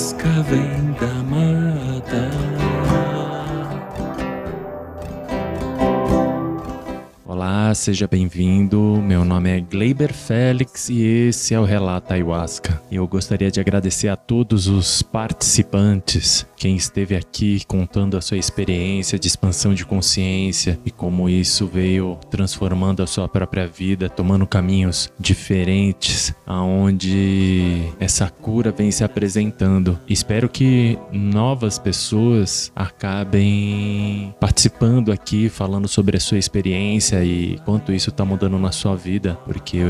nuvem da mata. Olá, seja bem-vindo. Meu nome é Gleiber Félix e esse é o Relato Ayahuasca. Eu gostaria de agradecer a todos os participantes, quem esteve aqui contando a sua experiência de expansão de consciência e como isso veio transformando a sua própria vida, tomando caminhos diferentes, aonde essa cura vem se apresentando. Espero que novas pessoas acabem participando aqui, falando sobre a sua experiência e quanto isso está mudando na sua vida, porque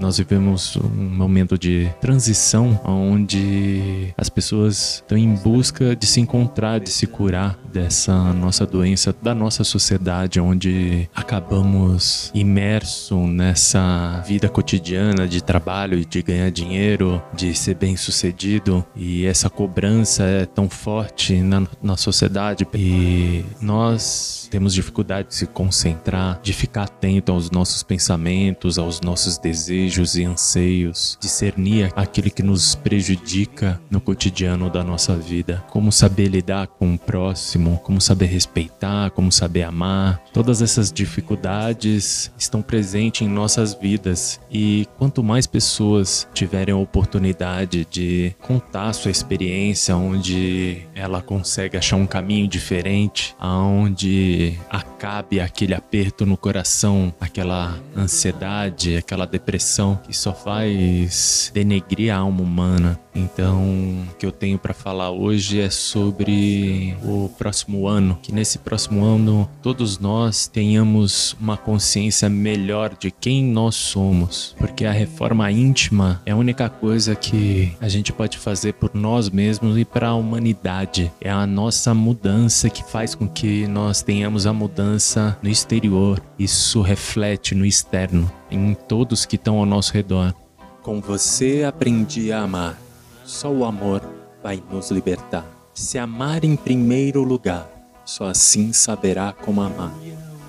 nós vivemos um momento de transição onde as pessoas estão em busca de se encontrar, de se curar dessa nossa doença, da nossa sociedade, onde acabamos imerso nessa vida cotidiana de trabalho, de ganhar dinheiro, de ser bem sucedido e essa cobrança é tão forte na, na sociedade. E nós temos dificuldade de se concentrar, de ficar atento aos nossos pensamentos, aos nossos desejos e anseios, discernir aquilo que nos prejudica no cotidiano da nossa vida, como saber lidar com o próximo, como saber respeitar, como saber amar. Todas essas dificuldades estão presentes em nossas vidas e quanto mais pessoas tiverem a oportunidade de contar sua experiência, onde ela consegue achar um caminho diferente, aonde acabe aquele aperto no coração, aquela ansiedade, aquela depressão que só faz denegrir a alma humana. Então, o que eu tenho para falar hoje é sobre o próximo ano, que nesse próximo ano todos nós tenhamos uma consciência melhor de quem nós somos, porque a reforma íntima é a única coisa que a gente pode fazer por nós mesmos e para a humanidade. É a nossa mudança que faz com que nós tenhamos a mudança no exterior. Isso reflete no externo, em todos que estão ao nosso redor. Com você aprendi a amar. Só o amor vai nos libertar. Se amar em primeiro lugar, só assim saberá como amar.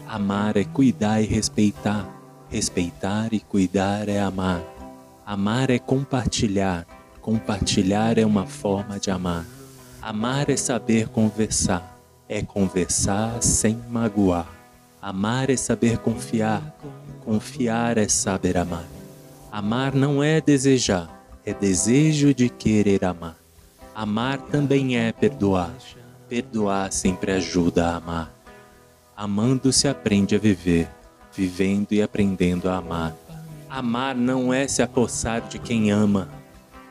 Amar é cuidar e respeitar. Respeitar e cuidar é amar. Amar é compartilhar. Compartilhar é uma forma de amar. Amar é saber conversar. É conversar sem magoar. Amar é saber confiar. Confiar é saber amar. Amar não é desejar é desejo de querer amar. Amar também é perdoar. Perdoar sempre ajuda a amar. Amando se aprende a viver, vivendo e aprendendo a amar. Amar não é se apossar de quem ama.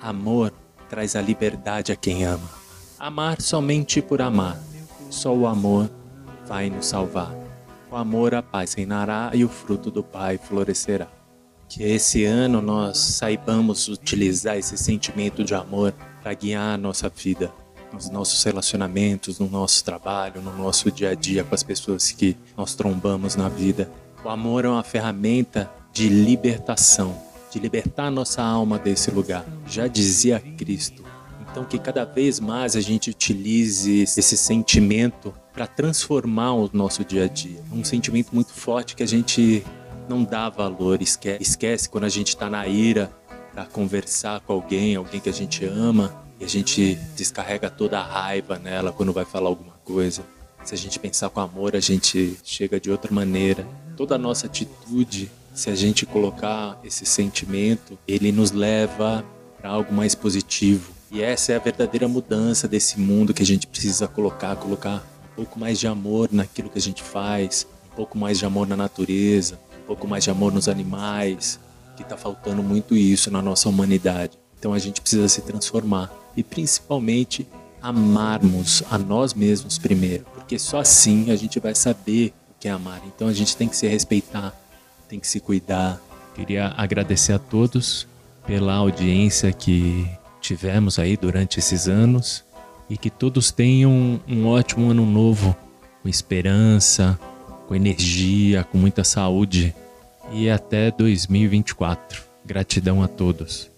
Amor traz a liberdade a quem ama. Amar somente por amar. Só o amor vai nos salvar. O amor a paz reinará e o fruto do Pai florescerá. Que esse ano nós saibamos utilizar esse sentimento de amor para guiar a nossa vida, nos nossos relacionamentos, no nosso trabalho, no nosso dia a dia com as pessoas que nós trombamos na vida. O amor é uma ferramenta de libertação, de libertar nossa alma desse lugar. Já dizia Cristo. Então que cada vez mais a gente utilize esse sentimento para transformar o nosso dia a dia. Um sentimento muito forte que a gente não dá valor, esquece, esquece quando a gente está na ira para conversar com alguém, alguém que a gente ama, e a gente descarrega toda a raiva nela quando vai falar alguma coisa. Se a gente pensar com amor, a gente chega de outra maneira. Toda a nossa atitude, se a gente colocar esse sentimento, ele nos leva para algo mais positivo. E essa é a verdadeira mudança desse mundo que a gente precisa colocar, colocar um pouco mais de amor naquilo que a gente faz, um pouco mais de amor na natureza, pouco mais de amor nos animais, que está faltando muito isso na nossa humanidade. Então a gente precisa se transformar e principalmente amarmos a nós mesmos primeiro, porque só assim a gente vai saber o que é amar. Então a gente tem que se respeitar, tem que se cuidar. Queria agradecer a todos pela audiência que tivemos aí durante esses anos e que todos tenham um ótimo ano novo, com esperança, com energia, com muita saúde e até 2024. Gratidão a todos.